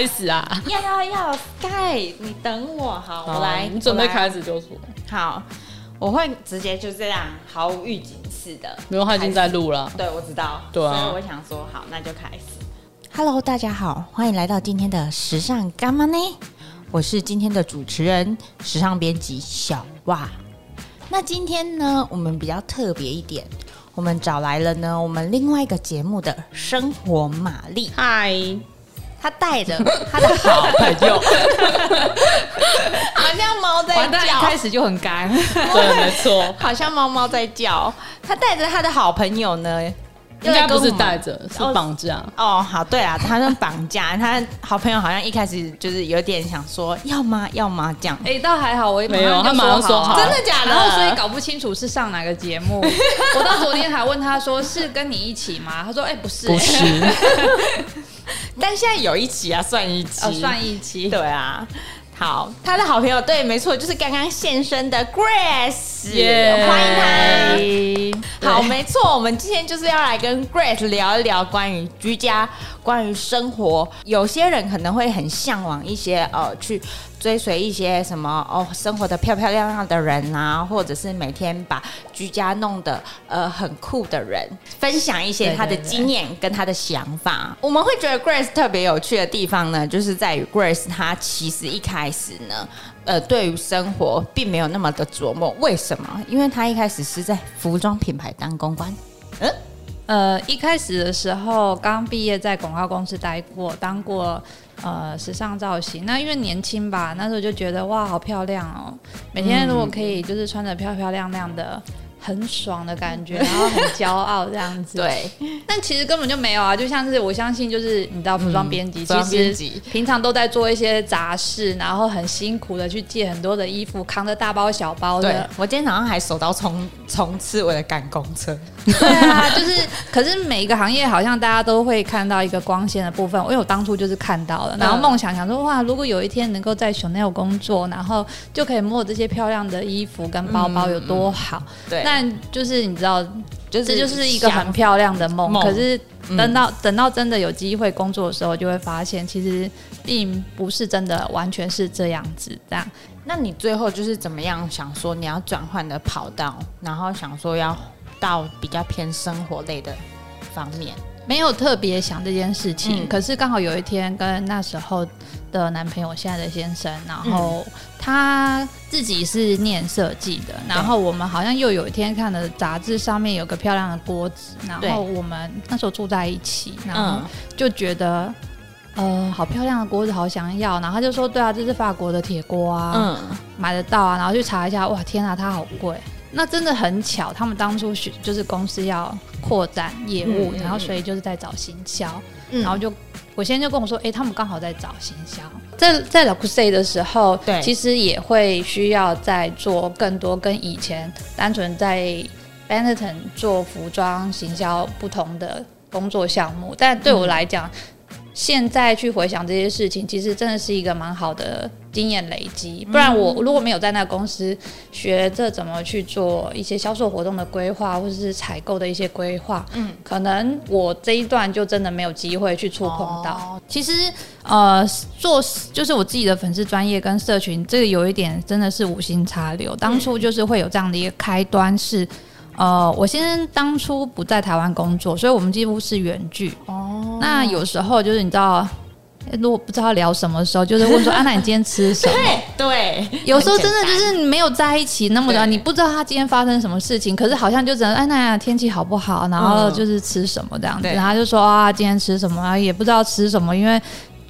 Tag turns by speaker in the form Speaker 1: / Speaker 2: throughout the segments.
Speaker 1: 开始啊？
Speaker 2: 要要要，Sky，你等我，好，我来，
Speaker 1: 你准备开始就说。
Speaker 2: 好，我会直接就这样毫无预警似的。
Speaker 1: 没有，他已经在录了。
Speaker 2: 对，我知道。
Speaker 1: 对啊。
Speaker 2: 所以我想说，好，那就开始。Hello，大家好，欢迎来到今天的时尚干嘛呢？我是今天的主持人，时尚编辑小袜。那今天呢，我们比较特别一点。我们找来了呢，我们另外一个节目的生活玛丽。
Speaker 1: 嗨，
Speaker 2: 他带着 他的好朋友，好像猫在叫。
Speaker 3: 一开始就很干，
Speaker 1: 对，没错，
Speaker 2: 好像猫猫在叫。他带着他的好朋友呢。
Speaker 1: 应该不是带着，是绑架
Speaker 2: 哦。哦，好，对啊，他是绑架。他好朋友好像一开始就是有点想说要吗？要吗？这样。
Speaker 3: 哎、欸，倒还好，我
Speaker 1: 也没有，他马上说好，
Speaker 2: 真的假的？
Speaker 3: 然后所以搞不清楚是上哪个节目。我到昨天还问他说是跟你一起吗？他说哎、欸，不是，
Speaker 1: 不是。
Speaker 2: 但现在有一起啊，算一起，
Speaker 3: 哦，算一起。
Speaker 2: 对啊。好，他的好朋友，对，没错，就是刚刚现身的
Speaker 1: Grace，Yeah
Speaker 2: 欢迎他。好，没错，我们今天就是要来跟 Grace 聊一聊关于居家、关于生活。有些人可能会很向往一些呃去。追随一些什么哦，生活的漂漂亮亮的人啊，或者是每天把居家弄得呃很酷的人，分享一些他的经验跟他的想法。我们会觉得 Grace 特别有趣的地方呢，就是在于 Grace 她其实一开始呢，呃，对于生活并没有那么的琢磨。为什么？因为她一开始是在服装品牌当公关。嗯，
Speaker 3: 呃，一开始的时候刚毕业，在广告公司待过，当过。呃，时尚造型，那因为年轻吧，那时候就觉得哇，好漂亮哦！每天如果可以就是穿着漂漂亮亮的。很爽的感觉，然后很骄傲这样子。
Speaker 2: 对，
Speaker 3: 但其实根本就没有啊，就像是我相信，就是你知道，服装编辑
Speaker 2: 其
Speaker 3: 实平常都在做一些杂事，然后很辛苦的去借很多的衣服，扛着大包小包的。
Speaker 2: 我今天早上还手刀冲冲刺，为了赶公车。
Speaker 3: 对啊，就是，可是每一个行业好像大家都会看到一个光鲜的部分，因为我当初就是看到了，然后梦想想说哇，如果有一天能够在 Chanel 工作，然后就可以摸这些漂亮的衣服跟包包有多好。对。但就是你知道，就是这就是一个很漂亮的梦。可是等到、嗯、等到真的有机会工作的时候，就会发现其实并不是真的完全是这样子。这样，
Speaker 2: 那你最后就是怎么样想说你要转换的跑道，然后想说要到比较偏生活类的方面？
Speaker 3: 没有特别想这件事情，嗯、可是刚好有一天跟那时候的男朋友，现在的先生，然后他自己是念设计的，嗯、然后我们好像又有一天看了杂志，上面有个漂亮的锅子，然后我们那时候住在一起，然后就觉得、嗯、呃好漂亮的锅子，好想要，然后他就说对啊，这是法国的铁锅啊，嗯，买得到啊，然后去查一下，哇天啊，它好贵。那真的很巧，他们当初是就是公司要扩展业务，嗯、然后所以就是在找行销，嗯、然后就我先生就跟我说，哎、欸，他们刚好在找行销，在在 Le Creuset 的时候，对，其实也会需要再做更多跟以前单纯在 Benetton 做服装行销不同的工作项目，但对我来讲。嗯现在去回想这些事情，其实真的是一个蛮好的经验累积。不然我如果没有在那个公司学着怎么去做一些销售活动的规划，或者是采购的一些规划，嗯，可能我这一段就真的没有机会去触碰到。哦、其实，呃，做就是我自己的粉丝专业跟社群，这个有一点真的是无心插柳。当初就是会有这样的一个开端是。呃，我先生当初不在台湾工作，所以我们几乎是远距。哦，那有时候就是你知道，如果不知道聊什么的时候，就是问说：“安娜，你今天吃什么？”
Speaker 2: 对，
Speaker 3: 有时候真的就是没有在一起那么久，你不知道他今天发生什么事情，可是好像就只能安娜天气好不好，然后就是吃什么这样子，然后就说啊，今天吃什么，也不知道吃什么，因为。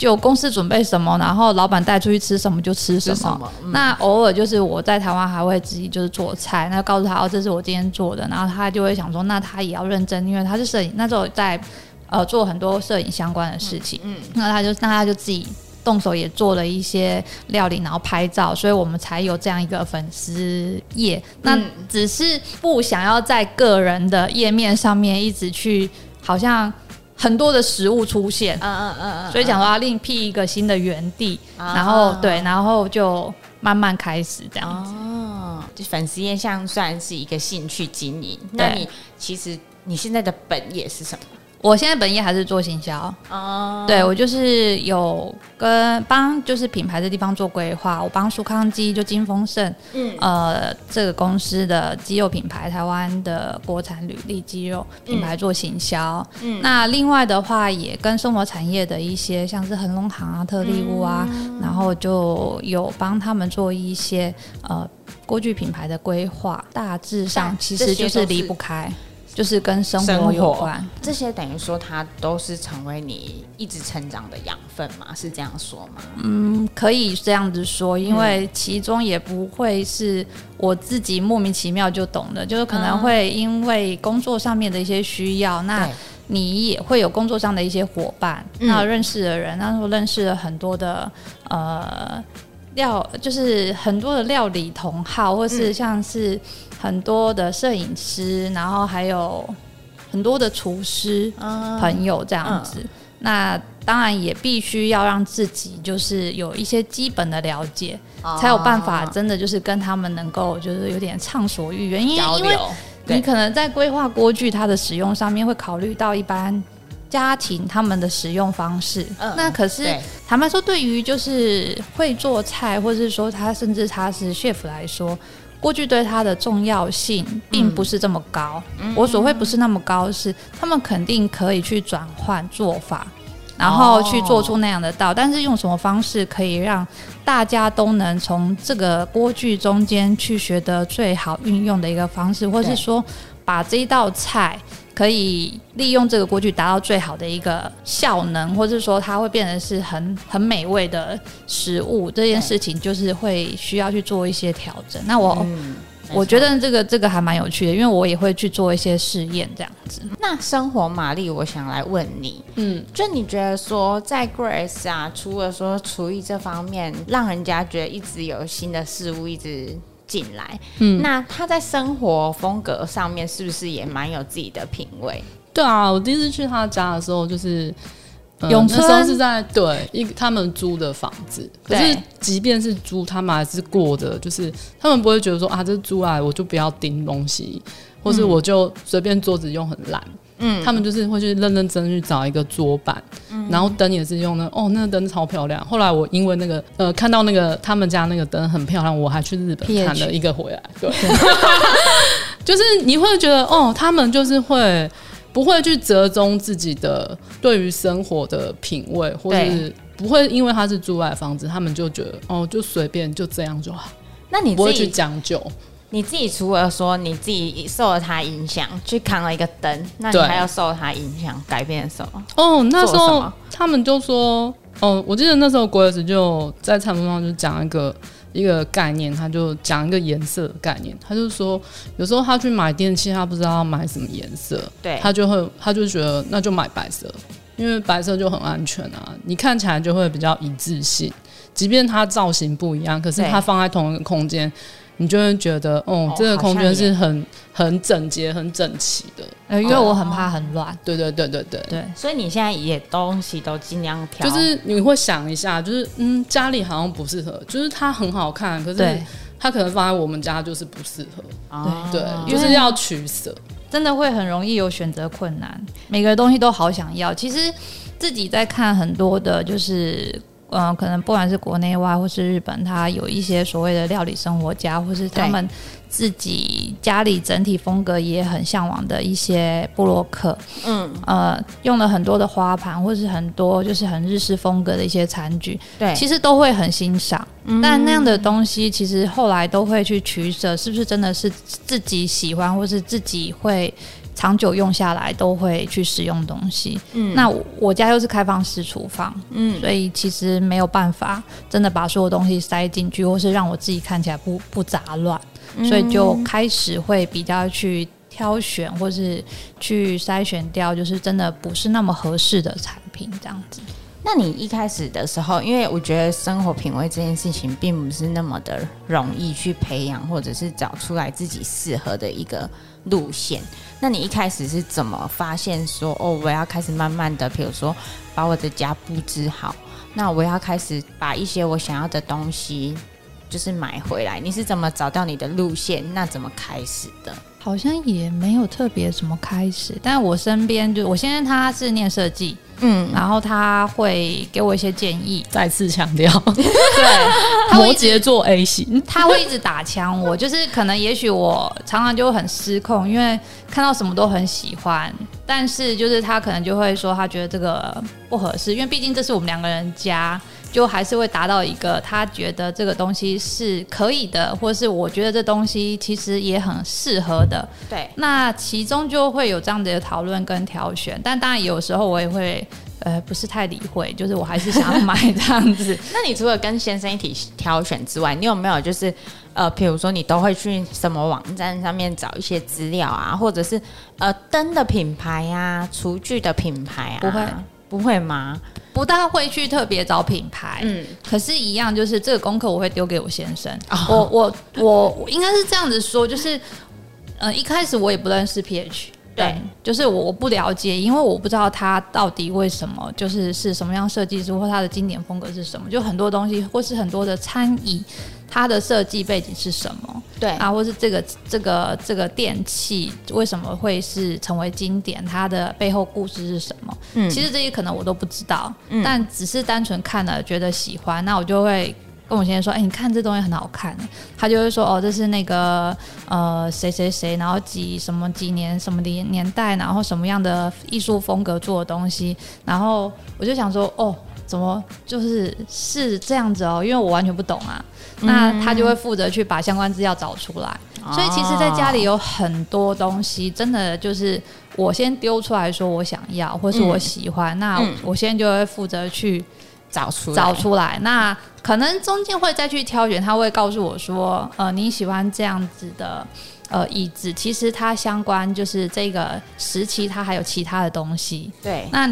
Speaker 3: 就公司准备什么，然后老板带出去吃什么就吃什么。什么嗯、那偶尔就是我在台湾还会自己就是做菜，那告诉他哦，这是我今天做的，然后他就会想说，那他也要认真，因为他是摄影，那时候在呃做很多摄影相关的事情。嗯，嗯那他就那他就自己动手也做了一些料理，然后拍照，所以我们才有这样一个粉丝页。那只是不想要在个人的页面上面一直去好像。很多的食物出现，嗯嗯嗯嗯，所以讲说要另辟一个新的园地，然后对，然后就慢慢开始这样子。
Speaker 2: 哦，就粉丝印象算是一个兴趣经营。那你其实你现在的本业是什么？
Speaker 3: 我现在本业还是做行销。哦，对我就是有跟帮就是品牌的地方做规划，我帮舒康鸡就金丰盛，嗯，呃，这个公司的鸡肉品牌，台湾的国产履历鸡肉品牌做行销，嗯，那另外的话也跟生活产业的一些像是恒隆行啊、特力屋啊，嗯、然后就有帮他们做一些呃锅具品牌的规划，大致上其实就是离不开。就是跟生活有关，
Speaker 2: 这些等于说它都是成为你一直成长的养分嘛？是这样说吗？
Speaker 3: 嗯，可以这样子说，因为其中也不会是我自己莫名其妙就懂的，就是可能会因为工作上面的一些需要，那你也会有工作上的一些伙伴，那认识的人，那时候认识了很多的呃。料就是很多的料理同好，或是像是很多的摄影师，嗯、然后还有很多的厨师、嗯、朋友这样子。嗯、那当然也必须要让自己就是有一些基本的了解，哦、才有办法真的就是跟他们能够就是有点畅所欲言。因为因为你可能在规划锅具它的使用上面会考虑到一般。家庭他们的使用方式，嗯、那可是坦白说，对于就是会做菜，或者是说他甚至他是 chef 来说，锅具对它的重要性并不是这么高。嗯、我所谓不是那么高，是他们肯定可以去转换做法，然后去做出那样的道。哦、但是用什么方式可以让大家都能从这个锅具中间去学得最好运用的一个方式，或是说把这一道菜。可以利用这个锅具达到最好的一个效能，或者说它会变成是很很美味的食物。这件事情就是会需要去做一些调整。那我、嗯、我觉得这个这个还蛮有趣的，因为我也会去做一些试验这样子。
Speaker 2: 那生活玛丽，我想来问你，嗯，就你觉得说在 Grace 啊，除了说厨艺这方面，让人家觉得一直有新的事物一直。进来，嗯，那他在生活风格上面是不是也蛮有自己的品味？
Speaker 1: 对啊，我第一次去他家的时候，就是永春、呃、那时候是在对一他们租的房子，可是即便是租，他们还是过的，就是他们不会觉得说啊，这租来我就不要钉东西，或是我就随便桌子用很烂。嗯，他们就是会去认认真真去找一个桌板，嗯、然后灯也是用的哦，那个灯超漂亮。后来我因为那个呃，看到那个他们家那个灯很漂亮，我还去日本看了一个回来。对，就是你会觉得哦，他们就是会不会去折中自己的对于生活的品味，或者是不会因为他是租来房子，他们就觉得哦，就随便就这样就好。
Speaker 2: 那你
Speaker 1: 不会去讲究。
Speaker 2: 你自己除了说你自己受了他影响去扛了一个灯，那你还要受他影响改变什么？
Speaker 1: 哦，那时候他们就说，哦，我记得那时候郭老师就在餐桌上就讲一个一个概念，他就讲一个颜色的概念，他就说有时候他去买电器，他不知道要买什么颜色，对，他就会他就觉得那就买白色，因为白色就很安全啊，你看起来就会比较一致性，即便它造型不一样，可是它放在同一个空间。你就会觉得，哦，这个空间是很很整洁、很整齐的。
Speaker 3: 呃，因为我很怕很乱。
Speaker 1: 对对对对对
Speaker 2: 对。所以你现在也东西都尽量挑。
Speaker 1: 就是你会想一下，就是嗯，家里好像不适合，就是它很好看，可是它可能放在我们家就是不适合。对对，就是要取舍，
Speaker 3: 真的会很容易有选择困难。每个东西都好想要，其实自己在看很多的，就是。嗯、呃，可能不管是国内外或是日本，他有一些所谓的料理生活家，或是他们自己家里整体风格也很向往的一些布洛克，嗯，呃，用了很多的花盘，或是很多就是很日式风格的一些餐具，对，其实都会很欣赏。嗯、但那样的东西，其实后来都会去取舍，是不是真的是自己喜欢，或是自己会。长久用下来都会去使用东西，嗯，那我家又是开放式厨房，嗯，所以其实没有办法真的把所有东西塞进去，或是让我自己看起来不不杂乱，嗯，所以就开始会比较去挑选，或是去筛选掉，就是真的不是那么合适的产品这样子。
Speaker 2: 那你一开始的时候，因为我觉得生活品味这件事情并不是那么的容易去培养，或者是找出来自己适合的一个路线。那你一开始是怎么发现说哦，我要开始慢慢的，比如说把我的家布置好，那我要开始把一些我想要的东西就是买回来？你是怎么找到你的路线？那怎么开始的？
Speaker 3: 好像也没有特别什么开始，但我身边就我现在他是念设计，嗯，然后他会给我一些建议。
Speaker 1: 再次强调，对，摩羯座 A 型，
Speaker 3: 他会一直打枪我，就是可能也许我常常就会很失控，因为看到什么都很喜欢，但是就是他可能就会说他觉得这个不合适，因为毕竟这是我们两个人家。就还是会达到一个他觉得这个东西是可以的，或是我觉得这东西其实也很适合的。
Speaker 2: 对，
Speaker 3: 那其中就会有这样的讨论跟挑选，但当然有时候我也会呃不是太理会，就是我还是想要买这样子。
Speaker 2: 那你除了跟先生一起挑选之外，你有没有就是呃，比如说你都会去什么网站上面找一些资料啊，或者是呃灯的品牌啊，厨具的品牌啊？
Speaker 3: 不会，
Speaker 2: 不会吗？
Speaker 3: 不大会去特别找品牌，嗯，可是，一样就是这个功课我会丢给我先生。哦、我我我应该是这样子说，就是，呃，一开始我也不认识 PH，对，就是我我不了解，因为我不知道它到底为什么，就是是什么样设计师或它的经典风格是什么，就很多东西或是很多的餐椅。它的设计背景是什么？
Speaker 2: 对
Speaker 3: 啊，或是这个这个这个电器为什么会是成为经典？它的背后故事是什么？嗯，其实这些可能我都不知道，嗯，但只是单纯看了觉得喜欢，那我就会跟我先生说：“哎、欸，你看这东西很好看。”他就会说：“哦，这是那个呃谁谁谁，然后几什么几年什么年年代，然后什么样的艺术风格做的东西。”然后我就想说：“哦，怎么就是是这样子哦？因为我完全不懂啊。”那他就会负责去把相关资料找出来，嗯，所以其实，在家里有很多东西，真的就是我先丢出来说我想要，或是我喜欢，嗯，那我现在就会负责去找出找出来。那可能中间会再去挑选，他会告诉我说，呃，你喜欢这样子的呃椅子，其实它相关就是这个时期，它还有其他的东西。
Speaker 2: 对，
Speaker 3: 那。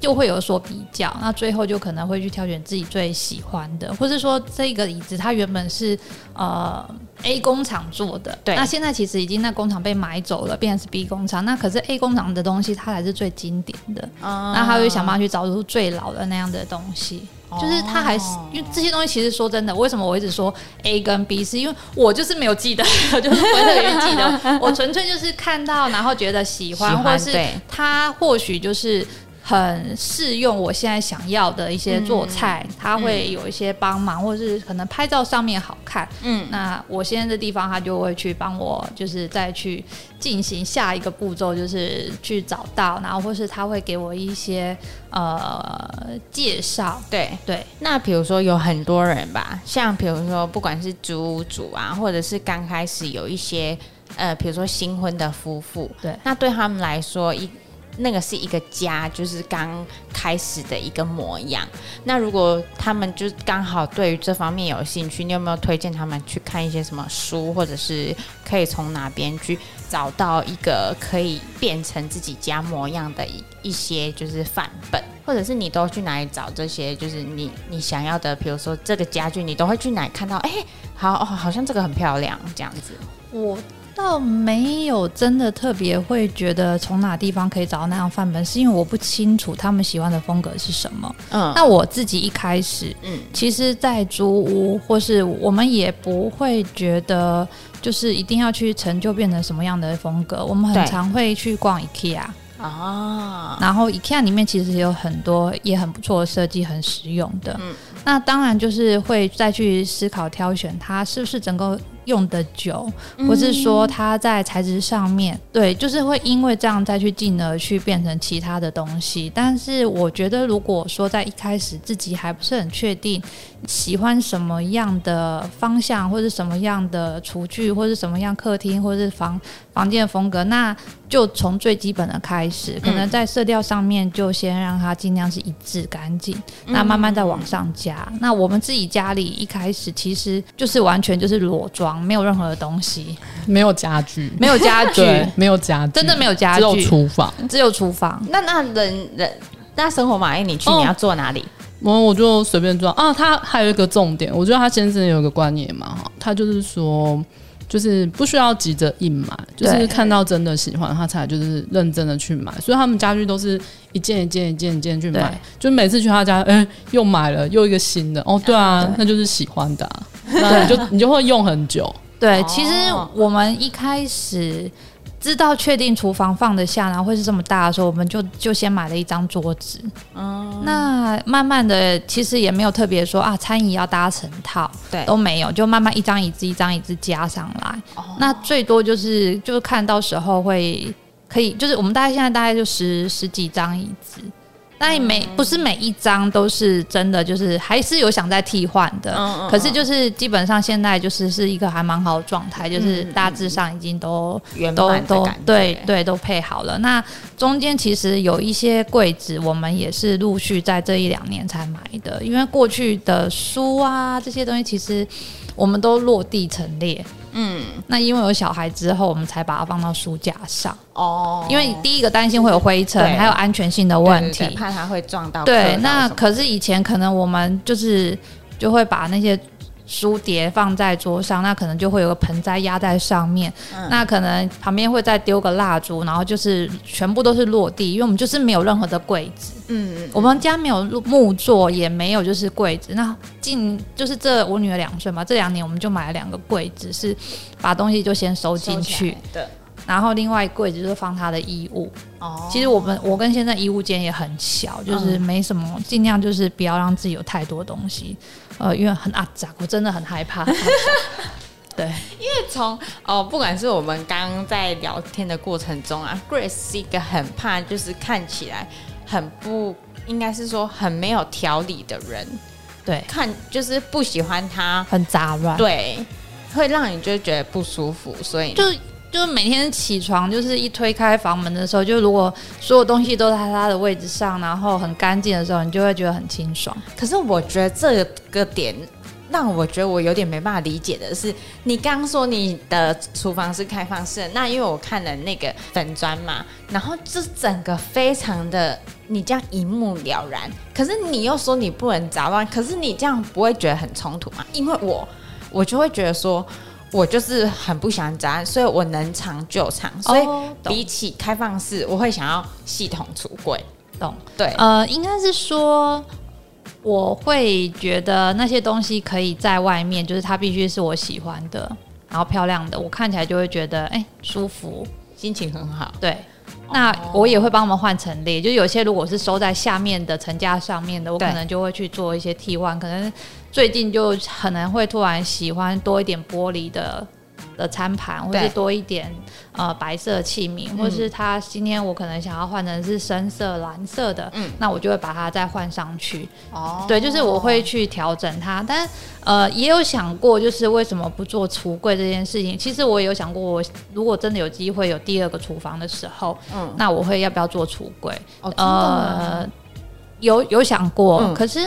Speaker 3: 就会有所比较，那最后就可能会去挑选自己最喜欢的，或是说这个椅子它原本是呃 A 工厂做的，对，那现在其实已经那工厂被买走了，变成是 B 工厂，那可是 A 工厂的东西它才是最经典的，哦、那他会想办法去找出最老的那样的东西，哦、就是他还是因为这些东西其实说真的，为什么我一直说 A 跟 B，是因为我就是没有记得，就是不会特别记得，我纯粹就是看到然后觉得喜欢，喜欢或是他或许就是。很适用我现在想要的一些做菜，嗯、它会有一些帮忙，嗯、或者是可能拍照上面好看。嗯，那我现在的地方，他就会去帮我，就是再去进行下一个步骤，就是去找到，然后或是他会给我一些呃介绍。
Speaker 2: 对
Speaker 3: 对，
Speaker 2: 那比如说有很多人吧，像比如说不管是主屋主啊，或者是刚开始有一些呃，比如说新婚的夫妇，
Speaker 3: 对，
Speaker 2: 那对他们来说一。那个是一个家，就是刚开始的一个模样。那如果他们就刚好对于这方面有兴趣，你有没有推荐他们去看一些什么书，或者是可以从哪边去找到一个可以变成自己家模样的一一些就是范本，或者是你都去哪里找这些？就是你你想要的，比如说这个家具，你都会去哪看到？哎，好哦，好像这个很漂亮，这样子。
Speaker 3: 我。倒没有真的特别会觉得从哪地方可以找到那样范本，是因为我不清楚他们喜欢的风格是什么。嗯，那我自己一开始，嗯，其实，在租屋或是我们也不会觉得就是一定要去成就变成什么样的风格。我们很常会去逛 IKEA 啊，然后 IKEA 里面其实有很多也很不错的设计，很实用的。嗯，那当然就是会再去思考挑选它是不是整个。用的久，或是说它在材质上面，嗯、对，就是会因为这样再去进而去变成其他的东西。但是我觉得，如果说在一开始自己还不是很确定喜欢什么样的方向，或是什么样的厨具，或是什么样客厅，或是房房间的风格，那就从最基本的开始，可能在色调上面就先让它尽量是一致干净，那慢慢再往上加。那我们自己家里一开始其实就是完全就是裸装。没有任何的东西，
Speaker 1: 没有家具，
Speaker 3: 没有家具，
Speaker 1: 没有家具，
Speaker 3: 真的没有家具，
Speaker 1: 只有厨房，
Speaker 3: 只有厨房。
Speaker 2: 那那人人那生活满意，你去你要坐哪里？
Speaker 1: 我我就随便坐啊。他还有一个重点，我觉得他先生有一个观念嘛，哈，他就是说。就是不需要急着硬买，就是看到真的喜欢他才就是认真的去买，所以他们家具都是一件一件一件一件去买，就每次去他家，哎、欸，又买了又一个新的，哦，对啊，对那就是喜欢的、啊。那你就你就会用很久。
Speaker 3: 对，其实我们一开始。知道确定厨房放得下，然后会是这么大的时候，我们就就先买了一张桌子。嗯，那慢慢的，其实也没有特别说啊，餐椅要搭成套，对，都没有，就慢慢一张椅子一张椅子加上来。哦，那最多就是就是看到时候会可以，就是我们大概现在大概就十十几张椅子。那每不是每一张都是真的，就是还是有想再替换的。嗯嗯。可是就是基本上现在就是是一个还蛮好的状态，就是大致上已经都都都对对都配好了。那中间其实有一些柜子，我们也是陆续在这一两年才买的，因为过去的书啊这些东西其实我们都落地陈列。嗯，那因为有小孩之后，我们才把它放到书架上哦。因为第一个担心会有灰尘，还有安全性的问题，怕
Speaker 2: 它会撞到。
Speaker 3: 对，那可是以前可能我们就是就会把那些。书碟放在桌上，那可能就会有个盆栽压在上面，嗯、那可能旁边会再丢个蜡烛，然后就是全部都是落地，因为我们就是没有任何的柜子，嗯，嗯，我们家没有木座，也没有就是柜子。那近就是这我女儿两岁嘛，这两年我们就买了两个柜子，是把东西就先收进去，对。然后另外柜子就是放他的衣物。哦，其实我们我跟先生衣物间也很小，就是没什么，嗯、尽量就是不要让自己有太多东西。呃，因为很阿杂，我真的很害怕。对，
Speaker 2: 因为从哦，不管是我们刚刚在聊天的过程中啊，Grace 是一个很怕，就是看起来很不应该是说很没有条理的人。
Speaker 3: 对，
Speaker 2: 看就是不喜欢他
Speaker 3: 很杂乱，
Speaker 2: 对，会让你就觉得不舒服，所以
Speaker 3: 就。就是每天起床，就是一推开房门的时候，就如果所有东西都在它的位置上，然后很干净的时候，你就会觉得很清爽。
Speaker 2: 可是我觉得这个点让我觉得我有点没办法理解的是，你刚刚说你的厨房是开放式，那因为我看了那个粉砖嘛，然后这整个非常的你这样一目了然，可是你又说你不能杂乱，可是你这样不会觉得很冲突吗？因为我我就会觉得说。我就是很不喜欢杂，所以我能藏就藏。所以比起开放式，我会想要系统橱柜。
Speaker 3: 懂？
Speaker 2: 对，
Speaker 3: 呃，应该是说，我会觉得那些东西可以在外面，就是它必须是我喜欢的，然后漂亮的，我看起来就会觉得哎、欸、舒服，
Speaker 2: 心情很好。
Speaker 3: 对。那我也会帮他们换陈列，就有些如果是收在下面的层架上面的，我可能就会去做一些替换。可能最近就可能会突然喜欢多一点玻璃的。的餐盘，或是多一点呃白色器皿，或是它今天我可能想要换成是深色蓝色的，嗯，那我就会把它再换上去。哦，对，就是我会去调整它，但呃也有想过，就是为什么不做橱柜这件事情？其实我也有想过，我如果真的有机会有第二个厨房的时候，嗯，那我会要不要做橱柜？哦，呃，有有想过，嗯、可是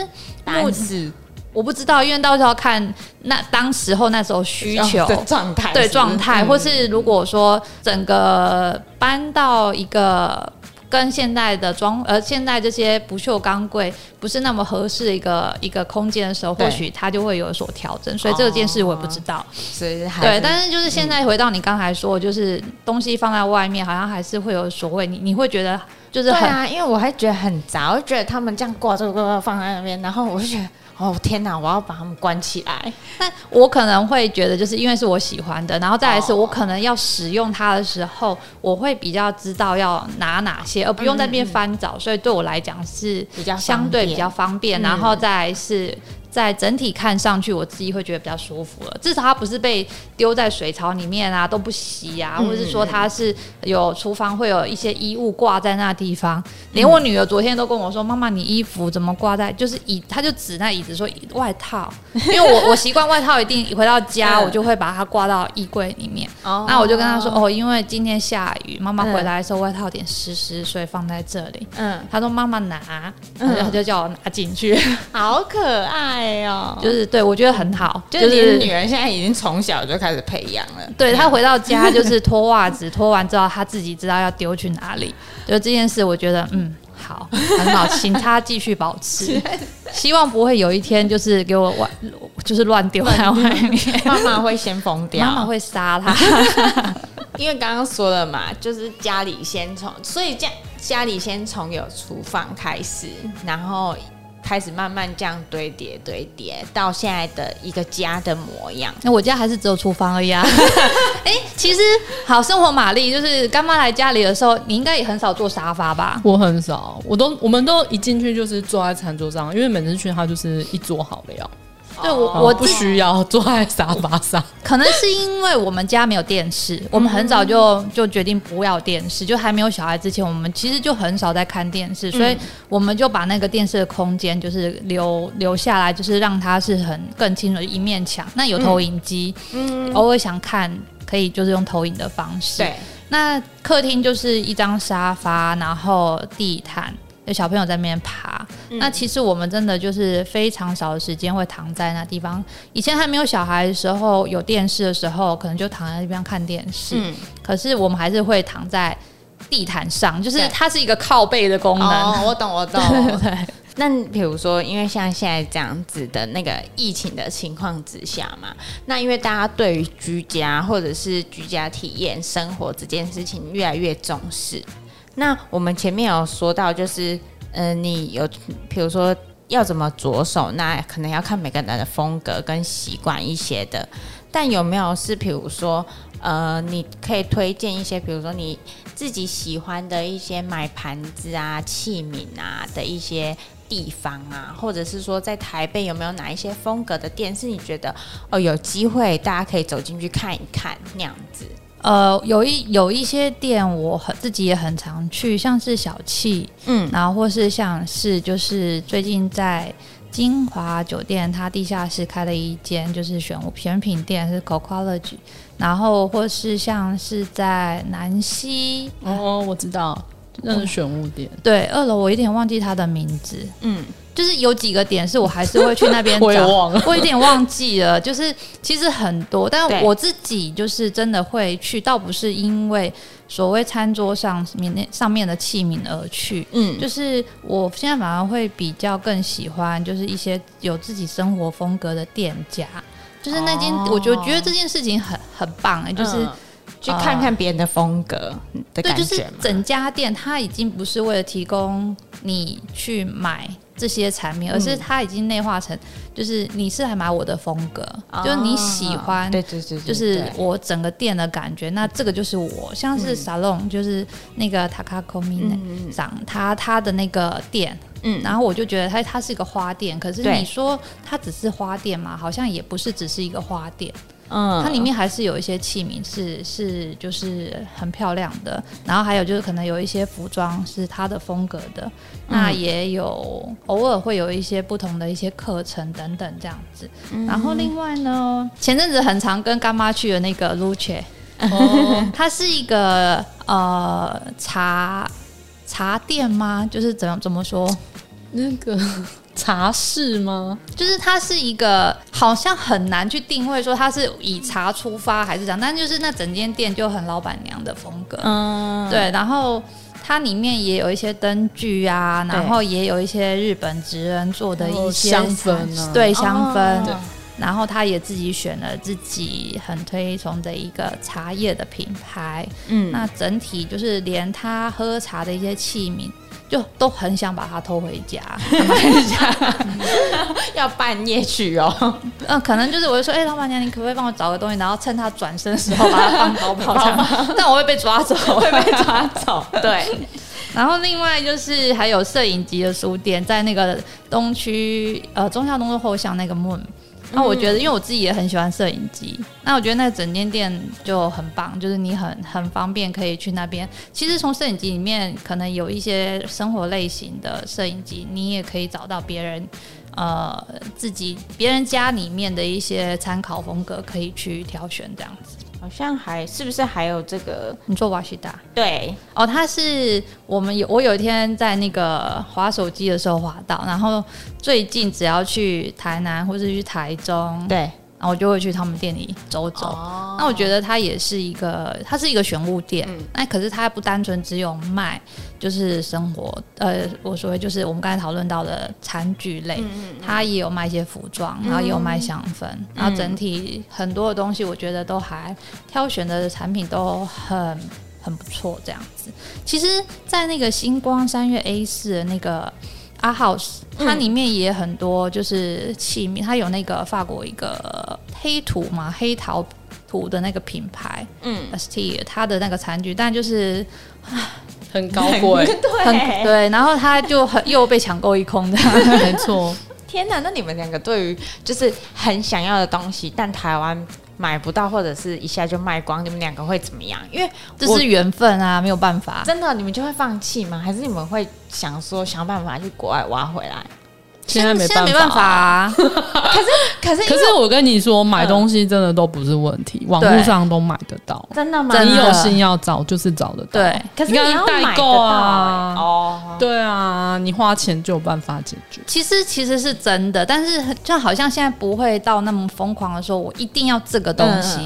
Speaker 2: 答案是。
Speaker 3: 我不知道，因为到时候看那当时候那时候需求
Speaker 2: 状态，
Speaker 3: 对状态，或是如果说整个搬到一个跟现在的装呃现在这些不锈钢柜不是那么合适的一个一个空间的时候，或许它就会有所调整。所以这件事我也不知道。
Speaker 2: 所以
Speaker 3: 对，但是就是现在回到你刚才说，就是东西放在外面，好像还是会有所谓你你会觉得就是对
Speaker 2: 啊，因为我还觉得很杂，我觉得他们这样挂这个挂放在那边，然后我就觉得。哦天哪！我要把他们关起来。
Speaker 3: 但我可能会觉得，就是因为是我喜欢的，然后再来是我可能要使用它的时候，我会比较知道要拿哪些，而不用在那边翻找。所以对我来讲是比较相对比较方便。然后再来是。在整体看上去，我自己会觉得比较舒服了。至少它不是被丢在水槽里面啊，都不洗啊，或者是说它是有厨房会有一些衣物挂在那地方。连我女儿昨天都跟我说：“妈妈，你衣服怎么挂在？就是椅，她就指那椅子说外套，因为我 我习惯外套一定回到家我就会把它挂到衣柜里面。那我就跟她说：哦，因为今天下雨，妈妈回来的时候外套有点湿湿，所以放在这里。嗯，她说妈妈拿，然后就叫我拿进去，
Speaker 2: 好可爱。哎呦，
Speaker 3: 就是对我觉得很好，
Speaker 2: 就是女儿现在已经从小就开始培养了。
Speaker 3: 对，她回到家就是脱袜子，脱完之后她自己知道要丢去哪里。就这件事，我觉得嗯好，很好，请她继续保持。希望不会有一天就是给我乱，就是乱丢在外面。
Speaker 2: 妈妈会先疯掉，
Speaker 3: 妈妈会杀她。
Speaker 2: 因为刚刚说了嘛，就是家里先从，所以家家里先从有厨房开始，然后。开始慢慢这样堆叠堆叠，到现在的一个家的模样。
Speaker 3: 那我家还是只有厨房而已啊。哎、欸，其实好生活玛丽就是干妈来家里的时候，你应该也很少坐沙发吧？
Speaker 1: 我很少，我都我们都一进去就是坐在餐桌上，因为每次去他就是一桌好料。
Speaker 3: 对我，我
Speaker 1: 不需要坐在沙发上。
Speaker 3: 可能是因为我们家没有电视，我们很早就就决定不要电视，就还没有小孩之前，我们其实就很少在看电视，所以我们就把那个电视的空间就是留留下来，就是让它是很更清楚的一面墙。那有投影机，嗯，偶尔想看可以就是用投影的方式。对，那客厅就是一张沙发，然后地毯。有小朋友在那边爬，嗯，那其实我们真的就是非常少的时间会躺在那地方。以前还没有小孩的时候，有电视的时候，可能就躺在那边看电视。嗯，可是我们还是会躺在地毯上，就是它是一个靠背的功能。
Speaker 2: 哦，我懂，我懂。对。那比如说，因为像现在这样子的那个疫情的情况之下嘛，那因为大家对于居家或者是居家体验生活这件事情越来越重视。那我们前面有说到，就是，嗯、你有，比如说要怎么着手，那可能要看每个人的风格跟习惯一些的。但有没有是，比如说，呃，你可以推荐一些，比如说你自己喜欢的一些买盘子啊、器皿啊的一些地方啊，或者是说在台北有没有哪一些风格的店，是你觉得哦有机会大家可以走进去看一看那样子？
Speaker 3: 呃，有一有一些店，我很自己也很常去，像是小气，嗯，然后或是像是就是最近在金华酒店，它地下室开了一间就是选选品店，是 Coquology，然后或是像是在南溪，
Speaker 1: 哦，我知道，那是选物点，
Speaker 3: 对，二楼我有点忘记它的名字，嗯。就是有几个点是我还是会去那边 找，
Speaker 1: 我也忘了，
Speaker 3: 我有点忘记了。就是其实很多，但我自己就是真的会去，倒不是因为所谓餐桌上面那上面的器皿而去。嗯，就是我现在反而会比较更喜欢，就是一些有自己生活风格的店家。就是那间，我就觉得这件事情很很棒哎、欸，就是、嗯、
Speaker 2: 去看看别人的风格的感觉。对，就是
Speaker 3: 整家店它已经不是为了提供你去买。这些产品，而是它已经内化成，就是你是来买我的风格，嗯、就是你喜欢，对对对，就是我整个店的感觉。那这个就是我，像是 salon，、嗯、就是那个 Takakomi 长，他他的那个店，嗯，然后我就觉得他他是一个花店，可是你说他只是花店嘛，好像也不是只是一个花店。嗯，它里面还是有一些器皿是是就是很漂亮的，然后还有就是可能有一些服装是它的风格的，嗯、那也有偶尔会有一些不同的一些课程等等这样子。嗯、然后另外呢，前阵子很常跟干妈去的那个 Luce，哦，它是一个呃茶茶店吗？就是怎么怎么说
Speaker 1: 那个。茶室吗？
Speaker 3: 就是它是一个，好像很难去定位说它是以茶出发还是怎样，但就是那整间店就很老板娘的风格，嗯，对。然后它里面也有一些灯具啊，然后也有一些日本职人做的一些
Speaker 1: 香氛啊，
Speaker 3: 对香氛。哦，然后他也自己选了自己很推崇的一个茶叶的品牌，嗯，那整体就是连他喝茶的一些器皿。就都很想把它偷回家，
Speaker 2: 要半夜去哦。
Speaker 3: 嗯，可能就是我就说，哎、欸，老板娘，你可不可以帮我找个东西，然后趁他转身的时候把它放包包上但我会被抓走，
Speaker 2: 会被抓走。对。
Speaker 3: 然后另外就是还有摄影集的书店，在那个东区呃中校东路后巷那个 Moon。那我觉得，因为我自己也很喜欢摄影机，那我觉得那整间店就很棒，就是你很很方便可以去那边。其实从摄影机里面，可能有一些生活类型的摄影机，你也可以找到别人，呃，自己别人家里面的一些参考风格，可以去挑选这样子。
Speaker 2: 好像还是不是还有这个？
Speaker 3: 你做瓦西达？
Speaker 2: 对
Speaker 3: 哦，他是我们有我有一天在那个滑手机的时候滑到，然后最近只要去台南或者去台中，
Speaker 2: 对。
Speaker 3: 然后我就会去他们店里走走。Oh. 那我觉得它也是一个，它是一个玄物店。嗯、那可是它不单纯只有卖，就是生活，呃，我所谓就是我们刚才讨论到的餐具类，嗯嗯嗯，它也有卖一些服装，然后也有卖香氛，嗯、然后整体很多的东西，我觉得都还挑选的产品都很很不错，这样子。其实，在那个星光三月 A 四的那个。阿 House，它里面也很多就是器皿，它有那个法国一个黑土嘛，黑陶土的那个品牌，嗯，St，它的那个餐具，但就是
Speaker 1: 很高贵，
Speaker 3: 对对，然后它就很又被抢购一空的，
Speaker 1: 没错。
Speaker 2: 天哪，那你们两个对于就是很想要的东西，但台湾买不到，或者是一下就卖光，你们两个会怎么样？因为
Speaker 3: 这是缘分啊，没有办法。
Speaker 2: 真的，你们就会放弃吗？还是你们会想说想办法去国外挖回来？
Speaker 1: 现在没办法，
Speaker 3: 啊。可
Speaker 2: 是，可是，
Speaker 1: 可是我跟你说，买东西真的都不是问题，网络上都买得到。
Speaker 2: 真的吗？
Speaker 1: 你有心要找，就是找得到。
Speaker 3: 对，
Speaker 2: 可是你要代购啊。
Speaker 1: 哦，对啊，你花钱就有办法解决。
Speaker 3: 其实，其实是真的，但是就好像现在不会到那么疯狂的时候，我一定要这个东西。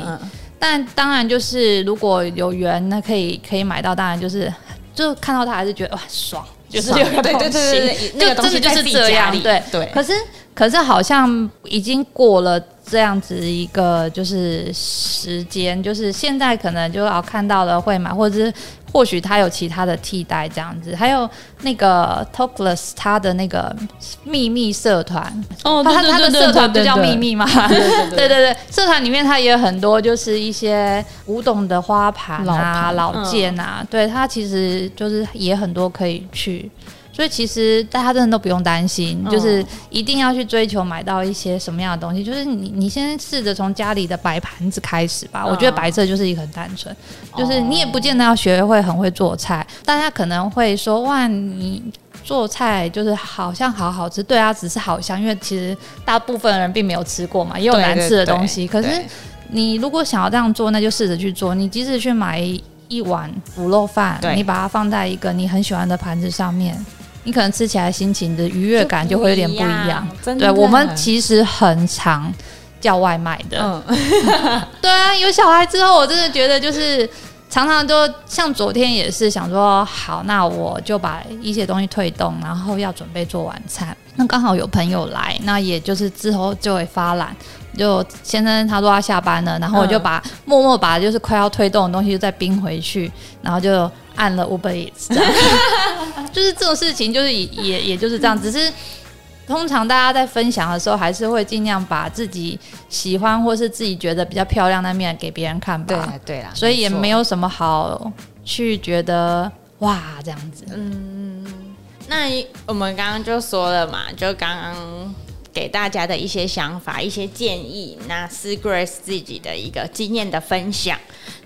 Speaker 3: 但当然，就是如果有缘，那可以可以买到，当然就是就看到它还是觉得哇爽。就是有个东西，就真的就是这样，对对。可是可是好像已经过了这样子一个就是时间，就是现在可能就要看到了会买，或者是或许他有其他的替代这样子。还有那个 Talkless 他的那个秘密社团哦，他他的社团不叫秘密吗？对对 对，社团里面他也有很多就是一些古董的花盘啊、老件啊，对他其实就是也很多可以去。所以其实大家真的都不用担心，就是一定要去追求买到一些什么样的东西。就是你你先试着从家里的摆盘子开始吧。我觉得白色就是一个很单纯，就是你也不见得要学会很会做菜。大家可能会说哇，你做菜就是好像好好吃，对啊，只是好像，因为其实大部分人并没有吃过嘛，也有难吃的东西。可是你如果想要这样做，那就试着去做。你即使去买一碗卤肉饭，你把它放在一个你很喜欢的盘子上面。你可能吃起来心情的愉悦感就会有点不一样。一对，我们其实很常叫外卖的。嗯、对啊，有小孩之后，我真的觉得就是常常都像昨天也是想说，好，那我就把一些东西推动，然后要准备做晚餐。那刚好有朋友来，那也就是之后就会发懒。就先生他说他下班了，然后我就把、嗯、默默把就是快要推动的东西就再冰回去，然后就。按了 Uber Eats，就是这种事情，就是也也也就是这样。只是通常大家在分享的时候，还是会尽量把自己喜欢或是自己觉得比较漂亮的面给别人看吧。
Speaker 2: 对对啦，
Speaker 3: 所以也没有什么好去觉得哇这样子。
Speaker 2: 嗯，那我们刚刚就说了嘛，就刚刚给大家的一些想法、一些建议，那是 Grace 自己的一个经验的分享。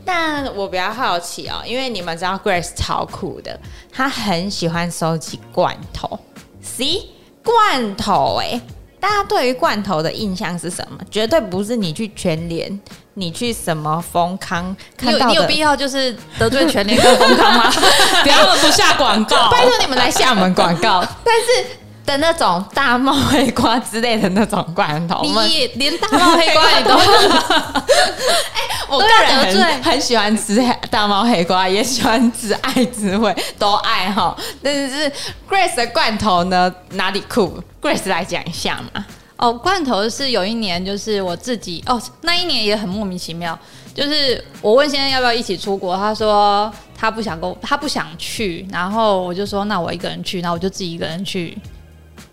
Speaker 2: 但我比较好奇哦，因为你们知道 Grace 超酷的，她很喜欢收集罐头。See 罐头哎，大家对于罐头的印象是什么？绝对不是你去全联，你去什么丰康看到的。
Speaker 3: 你有必要就是得罪全联跟丰康吗？
Speaker 1: 不要不下广告，
Speaker 2: 拜托你们来下我们广告。但是。的那种大帽黑瓜之类的那种罐头，
Speaker 3: 你也连大帽黑瓜你都
Speaker 2: 哎，我个人很很喜欢吃大帽黑瓜，也喜欢吃爱之味，都爱哈。但是 Grace 的罐头呢，哪里酷？Grace 来讲一下嘛。
Speaker 3: 哦，罐头是有一年，就是我自己哦，那一年也很莫名其妙，就是我问先生要不要一起出国，他说他不想跟，他不想去，然后我就说那我一个人去，然后我就自己一个人去。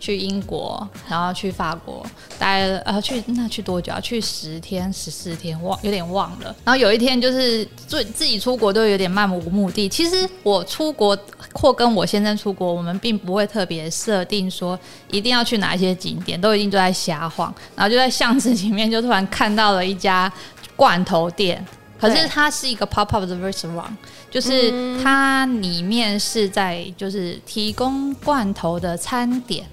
Speaker 3: 去英国，然后去法国待了，呃，去那去多久啊？去十天、十四天，忘有点忘了。然后有一天就是自自己出国都有点漫无目的。其实我出国或跟我先生出国，我们并不会特别设定说一定要去哪一些景点，都一定都在瞎晃。然后就在巷子里面，就突然看到了一家罐头店，可是它是一个 pop up 的 restaurant，就是它里面是在就是提供罐头的餐点。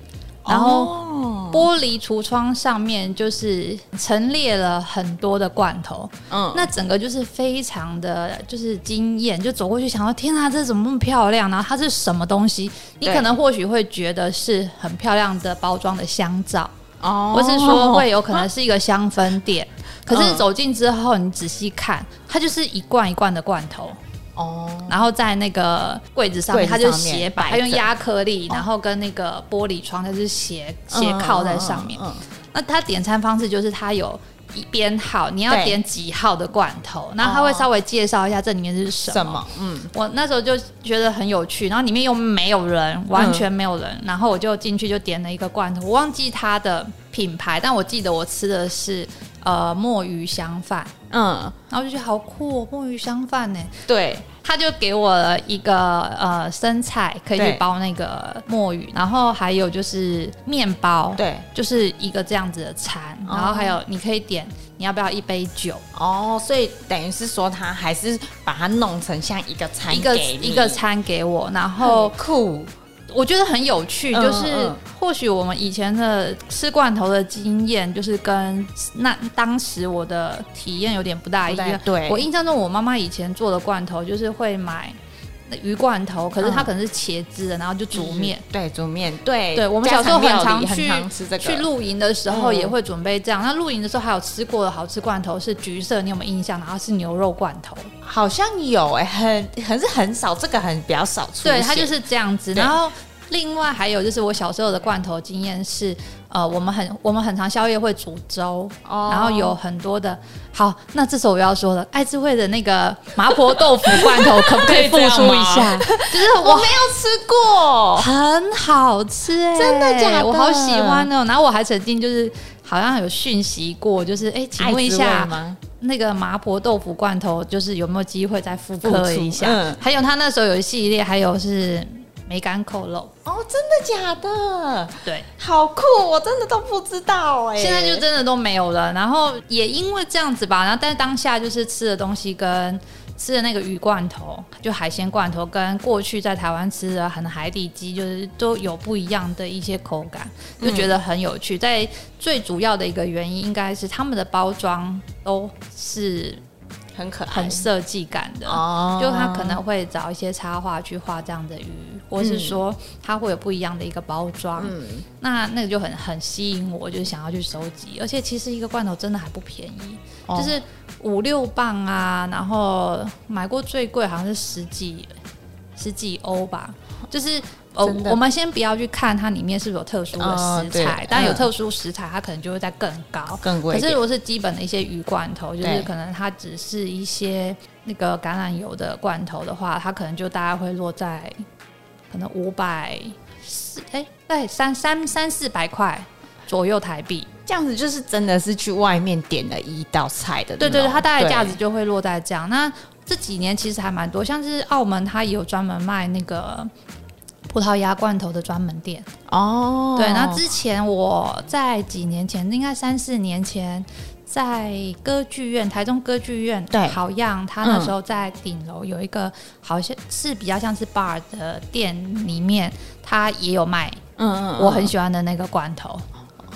Speaker 3: 然后玻璃橱窗上面就是陈列了很多的罐头，嗯，那整个就是非常的就是惊艳，就走过去想说天啊，这怎么那么漂亮？然后它是什么东西？你可能或许会觉得是很漂亮的包装的香皂，哦，或是说会有可能是一个香氛店，可是走近之后你仔细看，它就是一罐一罐的罐头。哦，然后在那个柜子上面，它就斜摆，它用压克力，然后跟那个玻璃窗，它是斜斜靠在上面。那它点餐方式就是它有编号，你要点几号的罐头，然后他会稍微介绍一下这里面是什么。什么？嗯，我那时候就觉得很有趣，然后里面又没有人，完全没有人，嗯、然后我就进去就点了一个罐头，我忘记它的品牌，但我记得我吃的是呃墨鱼香饭，嗯，然后就觉得好酷哦，墨鱼香饭呢，
Speaker 2: 对。
Speaker 3: 他就给我了一个呃生菜，可以去包那个墨鱼，然后还有就是面包，
Speaker 2: 对，
Speaker 3: 就是一个这样子的餐，然后还有你可以点你要不要一杯酒？
Speaker 2: 哦，所以等于是说他还是把它弄成像一个餐
Speaker 3: 一个一个餐给我，然后
Speaker 2: 酷。
Speaker 3: 我觉得很有趣，就是或许我们以前的吃罐头的经验，就是跟那当时我的体验有点不大一样。
Speaker 2: 对，
Speaker 3: 我印象中，我妈妈以前做的罐头就是会买鱼罐头，可是它可能是茄子的，然后就煮面。
Speaker 2: 对，煮面。对，
Speaker 3: 对，我们小时候很常去去露营的时候也会准备这样。那露营的时候还有吃过的好吃罐头是橘色，你有没有印象？然后是牛肉罐头，
Speaker 2: 好像有哎，很很是很少，这个很比较少出现。
Speaker 3: 对，它就是这样子，然后。另外还有就是我小时候的罐头经验是，呃，我们很我们很常宵夜会煮粥，哦、然后有很多的。好，那这时候我要说了，爱之味的那个麻婆豆腐罐头可不可以付出一下？
Speaker 2: 就是我，我没有吃过，
Speaker 3: 很好吃哎、欸，
Speaker 2: 真的假的？
Speaker 3: 我好喜欢哦。然后我还曾经就是好像有讯息过，就是哎，请问一下那个麻婆豆腐罐头，就是有没有机会再复刻一下？嗯、还有他那时候有一系列，还有是。梅干扣肉
Speaker 2: 哦，真的假的？
Speaker 3: 对，
Speaker 2: 好酷，我真的都不知道哎。
Speaker 3: 现在就真的都没有了。然后也因为这样子吧，然后但是当下就是吃的东西跟吃的那个鱼罐头，就海鲜罐头，跟过去在台湾吃的很海底鸡，就是都有不一样的一些口感，就觉得很有趣。嗯、在最主要的一个原因，应该是他们的包装都是。
Speaker 2: 很可爱，
Speaker 3: 很设计感的，哦、就他可能会找一些插画去画这样的鱼，嗯、或是说它会有不一样的一个包装，嗯、那那个就很很吸引我，就是想要去收集。而且其实一个罐头真的还不便宜，哦、就是五六磅啊，然后买过最贵好像是十几十几欧吧，就是。哦，我们先不要去看它里面是不是有特殊的食材，但有特殊食材，它可能就会在更高，
Speaker 2: 更贵。
Speaker 3: 可是如果是基本的一些鱼罐头，就是可能它只是一些那个橄榄油的罐头的话，它可能就大概会落在可能五百四，哎，对，三三三四百块左右台币。
Speaker 2: 这样子就是真的是去外面点了一道菜的，
Speaker 3: 对对对，它大概价值就会落在这样。那这几年其实还蛮多，像是澳门，它也有专门卖那个。葡萄牙罐头的专门店。哦，对，那之前我在几年前，应该三四年前，在歌剧院，台中歌剧院，对，好样，他那时候在顶楼有一个，好像是比较像是 bar 的店里面，他也有卖，嗯嗯，我很喜欢的那个罐头，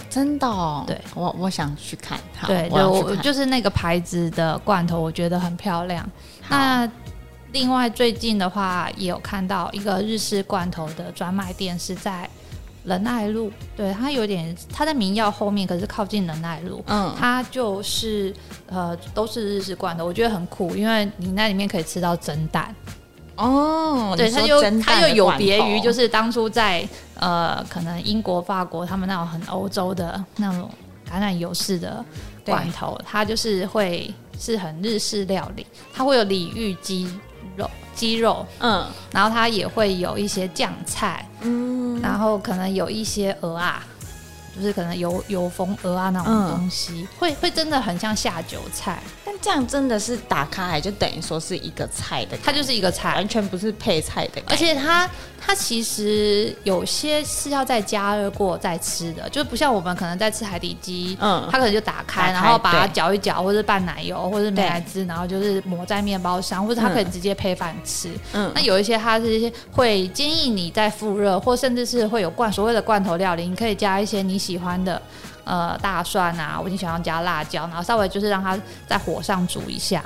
Speaker 2: 真的，哦，
Speaker 3: 对。
Speaker 2: 我我想去看，
Speaker 3: 对，我就是那个牌子的罐头，我觉得很漂亮，那。另外，最近的话也有看到一个日式罐头的专卖店，是在仁爱路。对，它有点，它在民耀后面，可是靠近仁爱路。嗯，它就是呃，都是日式罐头，我觉得很酷，因为你那里面可以吃到蒸蛋。哦，对，它就它又有别于就是当初在呃，可能英国、法国他们那种很欧洲的那种橄榄油式的罐头，它就是会是很日式料理，它会有里芋鸡。肉鸡肉，嗯，然后它也会有一些酱菜，嗯，然后可能有一些鹅啊，就是可能油油封鹅啊那种东西，嗯、会会真的很像下酒菜。
Speaker 2: 这样真的是打开来就等于说是一个菜的，
Speaker 3: 它就是一个菜，
Speaker 2: 完全不是配菜的。
Speaker 3: 而且它它其实有些是要再加热过再吃的，就不像我们可能在吃海底鸡，嗯，它可能就打开，然后把它搅一搅，或者拌奶油，或者美乃滋，然后就是抹在面包上，或者它可以直接配饭吃。嗯，那有一些它是一些会建议你在复热，或甚至是会有罐所谓的罐头料理，你可以加一些你喜欢的。呃，大蒜啊，我已经想要加辣椒，然后稍微就是让它在火上煮一下，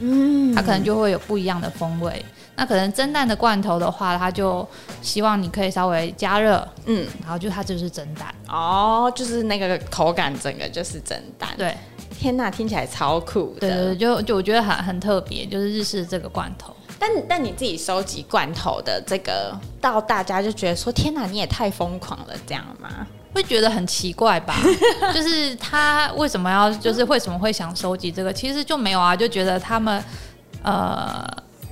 Speaker 3: 嗯，它可能就会有不一样的风味。那可能蒸蛋的罐头的话，它就希望你可以稍微加热，嗯，然后就它就是蒸蛋
Speaker 2: 哦，就是那个口感整个就是蒸蛋。
Speaker 3: 对，
Speaker 2: 天呐，听起来超酷的。
Speaker 3: 对对对，就就我觉得很很特别，就是日式这个罐头。
Speaker 2: 但但你自己收集罐头的这个，到大家就觉得说，天呐，你也太疯狂了，这样吗？
Speaker 3: 会觉得很奇怪吧？就是他为什么要，就是为什么会想收集这个？其实就没有啊，就觉得他们呃。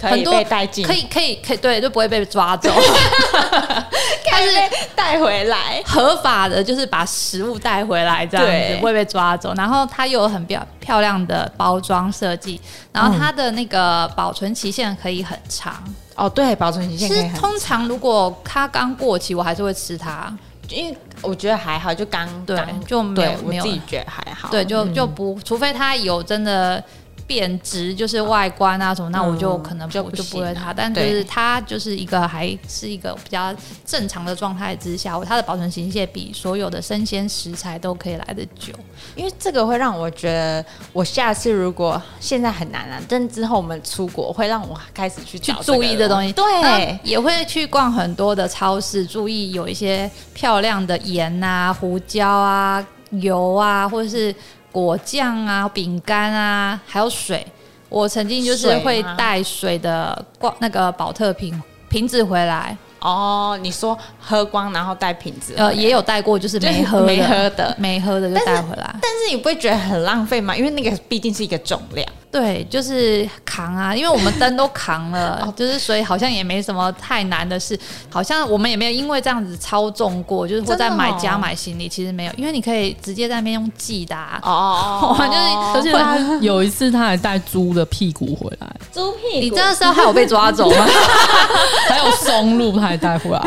Speaker 2: 很多带进，
Speaker 3: 可以可以可以，对，就不会被抓走。
Speaker 2: 但是带回来
Speaker 3: 合法的，就是把食物带回来这样子，不会被抓走。然后它又有很漂漂亮的包装设计，然后它的那个保存期限可以很长。嗯、
Speaker 2: 哦，对，保存期限可以很长。
Speaker 3: 通常如果它刚过期，我还是会吃它，
Speaker 2: 因为我觉得还好，就刚
Speaker 3: 对就没有没有，
Speaker 2: 我自己觉得还好。
Speaker 3: 对，就就不，除非他有真的。变质就是外观啊什么，那我就可能就就不会它，但就是它就是一个还是一个比较正常的状态之下，它的保存期限比所有的生鲜食材都可以来得久。
Speaker 2: 因为这个会让我觉得，我下次如果现在很难啊，但之后我们出国会让我开始去
Speaker 3: 去注意的东西，
Speaker 2: 对，
Speaker 3: 也会去逛很多的超市，注意有一些漂亮的盐啊、胡椒啊、油啊，或者是。果酱啊，饼干啊，还有水。我曾经就是会带水的挂那个保特瓶瓶子回来。
Speaker 2: 哦，你说喝光然后带瓶子？
Speaker 3: 呃，也有带过，就是没喝
Speaker 2: 没喝的，
Speaker 3: 没喝的就带回来但。
Speaker 2: 但是你不会觉得很浪费吗？因为那个毕竟是一个重量。
Speaker 3: 对，就是扛啊，因为我们灯都扛了，就是所以好像也没什么太难的事，好像我们也没有因为这样子超重过，就是或在买家买行李，其实没有，因为你可以直接在那边用寄的啊。
Speaker 2: 哦，
Speaker 3: 就是
Speaker 1: 而且他有一次他还带猪的屁股回来，
Speaker 2: 猪屁股，
Speaker 3: 你这时候还有被抓走吗？
Speaker 1: 还有松露他也带回来，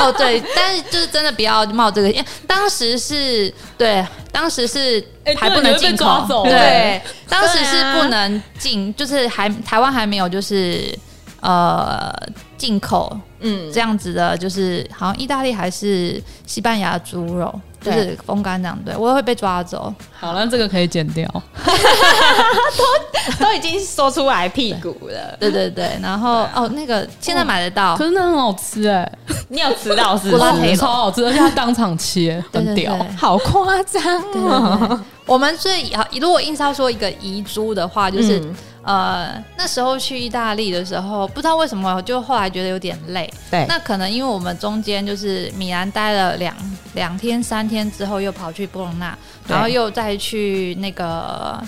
Speaker 3: 哦对，但是就是真的不要冒这个，因为当时是对。当时是还不能进口，对，对，当时是不能进，就是还台湾还没有就是呃进口，嗯，这样子的，就是好像意大利还是西班牙猪肉。就是风干这样，对我也会被抓走。
Speaker 1: 好了，这个可以剪掉。
Speaker 2: 都 都已经说出来屁股了。
Speaker 3: 对对对，然后哦，那个现在买得到，
Speaker 1: 可是那很好吃哎。
Speaker 2: 你有吃到是不是？
Speaker 1: 超好吃，而且它当场切，很屌，
Speaker 2: 好夸张啊！
Speaker 3: 我们最如果硬是要说一个遗珠的话，就是。呃，那时候去意大利的时候，不知道为什么，就后来觉得有点累。
Speaker 2: 对，
Speaker 3: 那可能因为我们中间就是米兰待了两两天三天之后，又跑去波隆纳，然后又再去那个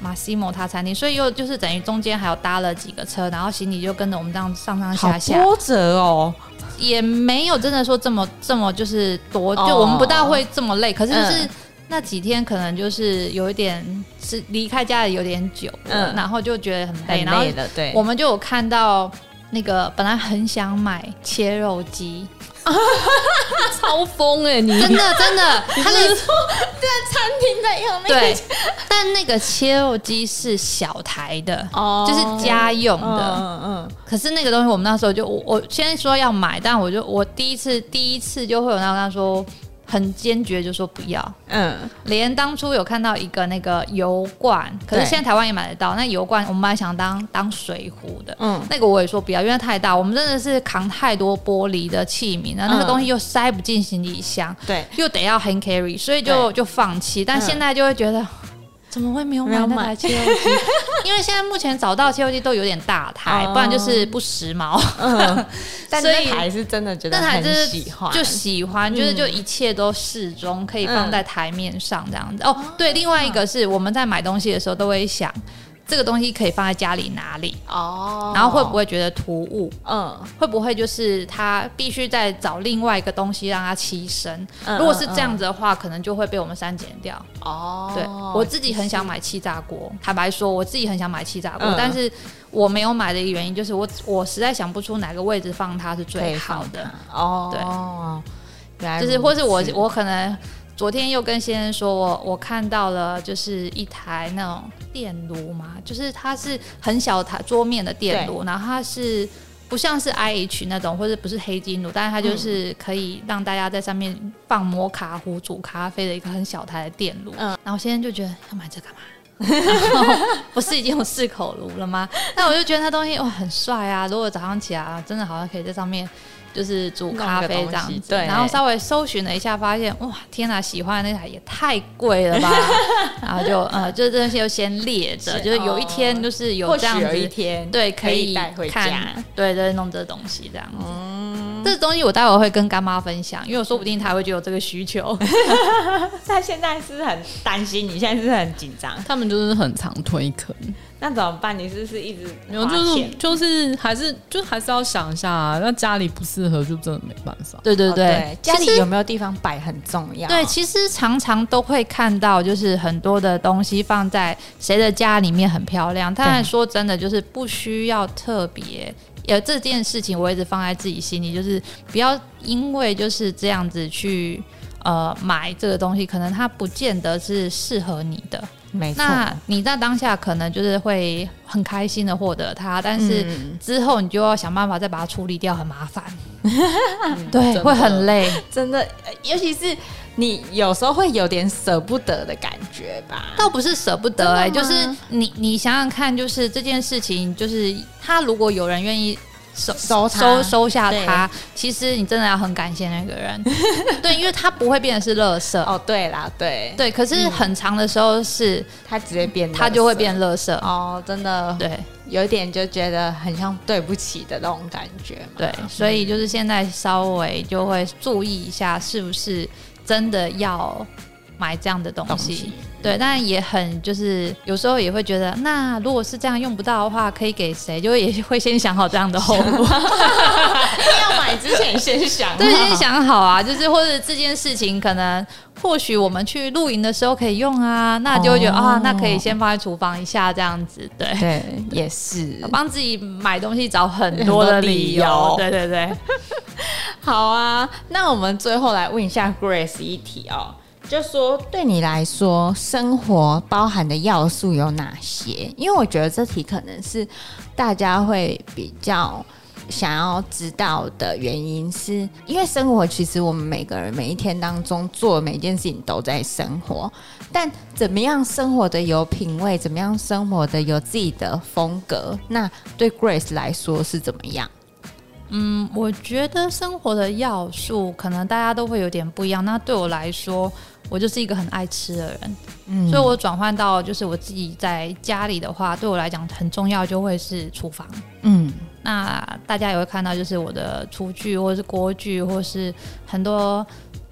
Speaker 3: 马西莫他餐厅，所以又就是等于中间还有搭了几个车，然后行李就跟着我们这样上上下下。
Speaker 2: 波折哦，
Speaker 3: 也没有真的说这么这么就是多，就我们不大会这么累，可是就是。嗯那几天可能就是有一点是离开家里有点久，嗯，然后就觉得很累，
Speaker 2: 很累了，对。
Speaker 3: 我们就有看到那个本来很想买切肉机，
Speaker 1: 超疯哎、欸！你
Speaker 3: 真的真的，他那
Speaker 2: 说在餐厅在用那个，
Speaker 3: 对，但那个切肉机是小台的，哦，就是家用的，嗯嗯。可是那个东西我们那时候就我我先说要买，但我就我第一次第一次就会有那跟他说。很坚决就说不要，嗯，连当初有看到一个那个油罐，可是现在台湾也买得到。那油罐我们本来想当当水壶的，嗯，那个我也说不要，因为太大，我们真的是扛太多玻璃的器皿，然后那个东西又塞不进行李箱，对，又得要 hand carry，所以就就放弃。但现在就会觉得。怎么会没有买那台切肉机？因为现在目前找到切肉机都有点大台，不然就是不时髦。
Speaker 2: 但是那台是真的觉得很喜欢，
Speaker 3: 就喜欢，就是就一切都适中，可以放在台面上这样子。哦，对，另外一个是我们在买东西的时候都会想。这个东西可以放在家里哪里？哦，然后会不会觉得突兀？嗯，会不会就是他必须再找另外一个东西让它栖身？如果是这样子的话，可能就会被我们删减掉。哦，对，我自己很想买气炸锅，坦白说，我自己很想买气炸锅，但是我没有买的一个原因就是我我实在想不出哪个位置放它是最好的。哦，对，就是或是我我可能。昨天又跟先生说，我我看到了，就是一台那种电炉嘛，就是它是很小台桌面的电炉，然后它是不像是 IH 那种，或者不是黑金炉，但是它就是可以让大家在上面放摩卡壶煮咖啡的一个很小台的电炉。嗯，然后先生就觉得要买这干嘛？不是已经有四口炉了吗？那我就觉得那东西哇很帅啊！如果早上起来啊真的好像可以在上面。就是煮咖啡这样子，对，然后稍微搜寻了一下，发现哇，天哪，喜欢的那台也太贵了吧，然后就呃，就这些就先列着，就是有一天就是有这样子，
Speaker 2: 一天
Speaker 3: 对，可以带回家，对对，弄这东西这样子，嗯，这东西我待会会跟干妈分享，因为我说不定她会觉得有这个需求。
Speaker 2: 她现在是很担心，你？现在是很紧张，
Speaker 1: 他们就是很常推坑。
Speaker 2: 那怎么办？你是不是一直
Speaker 1: 没有？就是就是还是就还是要想一下啊。那家里不适合，就真的没办法。
Speaker 3: 对对对，
Speaker 2: 家里有没有地方摆很重要。
Speaker 3: 对，其实常常都会看到，就是很多的东西放在谁的家里面很漂亮。但说真的，就是不需要特别。有这件事情，我一直放在自己心里，就是不要因为就是这样子去呃买这个东西，可能它不见得是适合你的。
Speaker 2: 没错，
Speaker 3: 那你在当下可能就是会很开心的获得它，但是之后你就要想办法再把它处理掉，很麻烦。嗯、对，会很累，
Speaker 2: 真的，尤其是你有时候会有点舍不得的感觉吧？
Speaker 3: 倒不是舍不得、欸，哎，就是你你想想看，就是这件事情，就是他如果有人愿意。收收收收下它，其实你真的要很感谢那个人，对，因为他不会变成是垃圾。
Speaker 2: 哦，对啦，对。
Speaker 3: 对，可是很长的时候是
Speaker 2: 他直接变，
Speaker 3: 他就会变垃圾。
Speaker 2: 哦，真的，
Speaker 3: 对，
Speaker 2: 有一点就觉得很像对不起的那种感觉。
Speaker 3: 对，所以就是现在稍微就会注意一下，是不是真的要买这样的东西。对，但也很就是有时候也会觉得，那如果是这样用不到的话，可以给谁？就也会先想好这样的后果。
Speaker 2: 要买之前先想，
Speaker 3: 对，先想好啊。就是或者这件事情可能或许我们去露营的时候可以用啊，那就会觉得、哦、啊，那可以先放在厨房一下这样子。对
Speaker 2: 对，也是
Speaker 3: 帮自己买东西找很多的理由。对对对，
Speaker 2: 好啊。那我们最后来问一下 Grace 一题哦。就说对你来说，生活包含的要素有哪些？因为我觉得这题可能是大家会比较想要知道的原因，是因为生活其实我们每个人每一天当中做每一件事情都在生活，但怎么样生活的有品味，怎么样生活的有自己的风格，那对 Grace 来说是怎么样？
Speaker 3: 嗯，我觉得生活的要素可能大家都会有点不一样。那对我来说，我就是一个很爱吃的人，嗯，所以我转换到就是我自己在家里的话，对我来讲很重要就会是厨房，嗯，那大家也会看到就是我的厨具或者是锅具，或是很多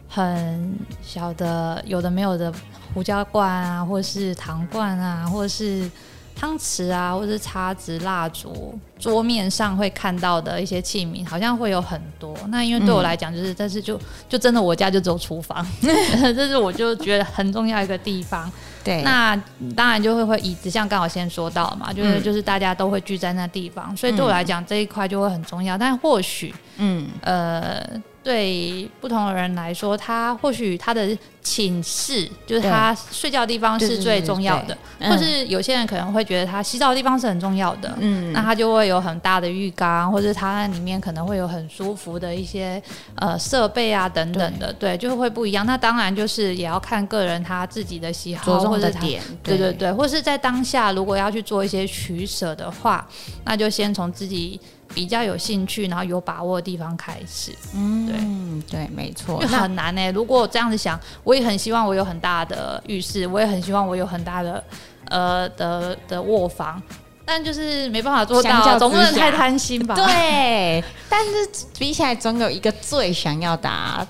Speaker 3: 很小的有的没有的胡椒罐啊，或是糖罐啊，或是。汤匙啊，或者是叉子、蜡烛，桌面上会看到的一些器皿，好像会有很多。那因为对我来讲，就是，但是就就真的我家就只有厨房，这是我就觉得很重要一个地方。
Speaker 2: 对，
Speaker 3: 那当然就会会椅子，像刚好先说到嘛，就是就是大家都会聚在那地方，所以对我来讲这一块就会很重要。但或许，嗯，呃。对不同的人来说，他或许他的寝室就是他睡觉的地方是最重要的，或是有些人可能会觉得他洗澡的地方是很重要的，嗯，那他就会有很大的浴缸，或者他那里面可能会有很舒服的一些呃设备啊等等的，对，就会不一样。那当然就是也要看个人他自己的喜好或者点，对对对，或是在当下如果要去做一些取舍的话，那就先从自己。比较有兴趣，然后有把握的地方开始，嗯，
Speaker 2: 对对，没错，
Speaker 3: 就很难呢、欸。如果我这样子想，我也很希望我有很大的浴室，我也很希望我有很大的呃的的卧房，但就是没办法做到，总不能太贪心吧？
Speaker 2: 对，但是比起来，总有一个最想要的、啊。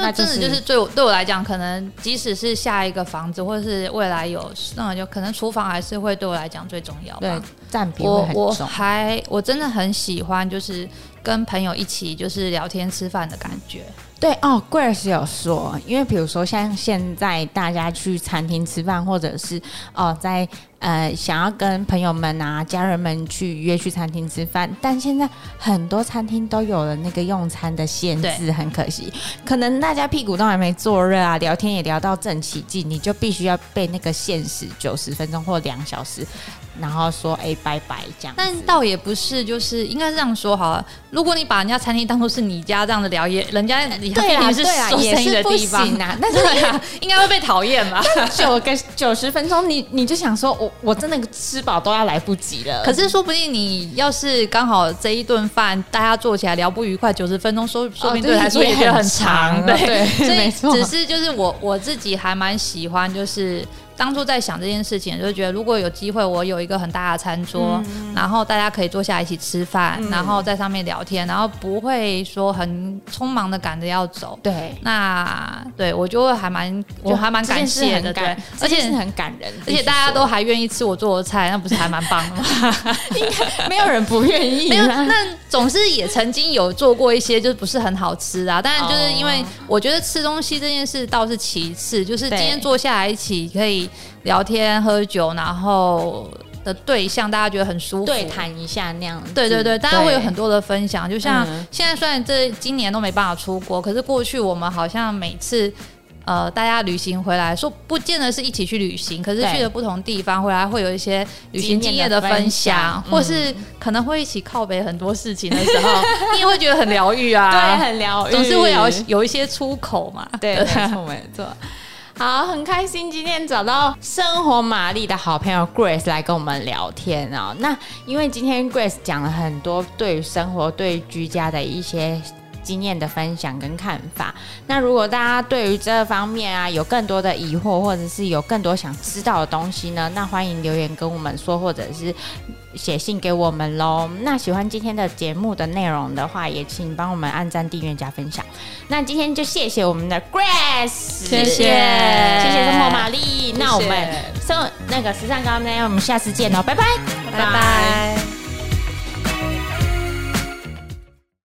Speaker 3: 那真的就是对我对我来讲，可能即使是下一个房子，或者是未来有，那就可能厨房还是会对我来讲最重要吧。
Speaker 2: 对，占比
Speaker 3: 我我还我真的很喜欢，就是跟朋友一起就是聊天吃饭的感觉。
Speaker 2: 对哦，Grace 有说，因为比如说像现在大家去餐厅吃饭，或者是哦在呃想要跟朋友们啊、家人们去约去餐厅吃饭，但现在很多餐厅都有了那个用餐的限制，很可惜，可能大家屁股都还没坐热啊，聊天也聊到正起劲，你就必须要被那个限时九十分钟或两小时。然后说哎，拜拜这样，
Speaker 3: 但倒也不是，就是应该这样说好了。如果你把人家餐厅当做是你家这样的聊，也人家你对啊，是做生意的地方
Speaker 2: 啊，那对啊，
Speaker 3: 应该会被讨厌吧？
Speaker 2: 九个九十分钟，你你就想说我我真的吃饱都要来不及了。
Speaker 3: 可是说不定你要是刚好这一顿饭大家坐起来聊不愉快，九十分钟说说不定对来说也觉得很长，对，所以只是就是我我自己还蛮喜欢就是。当初在想这件事情，就是觉得如果有机会，我有一个很大的餐桌，嗯、然后大家可以坐下来一起吃饭，嗯、然后在上面聊天，然后不会说很匆忙的赶着要走。
Speaker 2: 对，
Speaker 3: 那对我就会还蛮，我还蛮感谢的，对，
Speaker 2: 而且是很感人，
Speaker 3: 而且大家都还愿意吃我做的菜，那不是还蛮棒的吗？
Speaker 2: 应该没有人不愿意。
Speaker 3: 没有，那总是也曾经有做过一些，就是不是很好吃啊。当然，就是因为我觉得吃东西这件事倒是其次，就是今天坐下来一起可以聊天喝酒，然后的对象大家觉得很舒服，
Speaker 2: 对谈一下那样。
Speaker 3: 对对对，大家会有很多的分享。就像现在虽然这今年都没办法出国，可是过去我们好像每次。呃，大家旅行回来，说不见得是一起去旅行，可是去了不同地方回来，会有一些旅行经验的分享，或是可能会一起靠北很多事情的时候，你也会觉得很疗愈啊，
Speaker 2: 对，很疗愈，
Speaker 3: 总是会有有一些出口嘛，
Speaker 2: 对，没错没错。好，很开心今天找到生活玛丽的好朋友 Grace 来跟我们聊天哦。那因为今天 Grace 讲了很多对生活、对居家的一些。经验的分享跟看法。那如果大家对于这方面啊有更多的疑惑，或者是有更多想知道的东西呢，那欢迎留言跟我们说，或者是写信给我们喽。那喜欢今天的节目的内容的话，也请帮我们按赞、订阅、加分享。那今天就谢谢我们的 Grace，
Speaker 3: 谢谢，
Speaker 2: 谢谢生活玛丽。那我们生那个时尚高呢，我们下次见喽，拜拜，
Speaker 3: 拜拜。